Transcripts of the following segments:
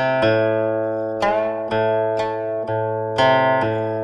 Thank you.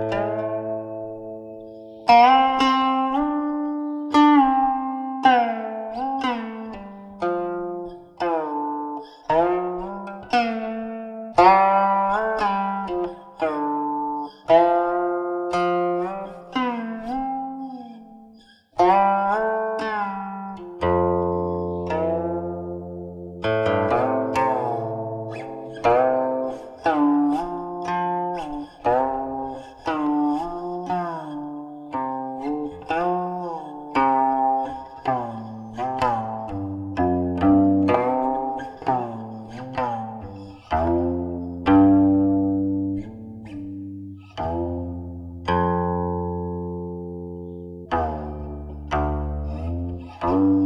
Oh. you.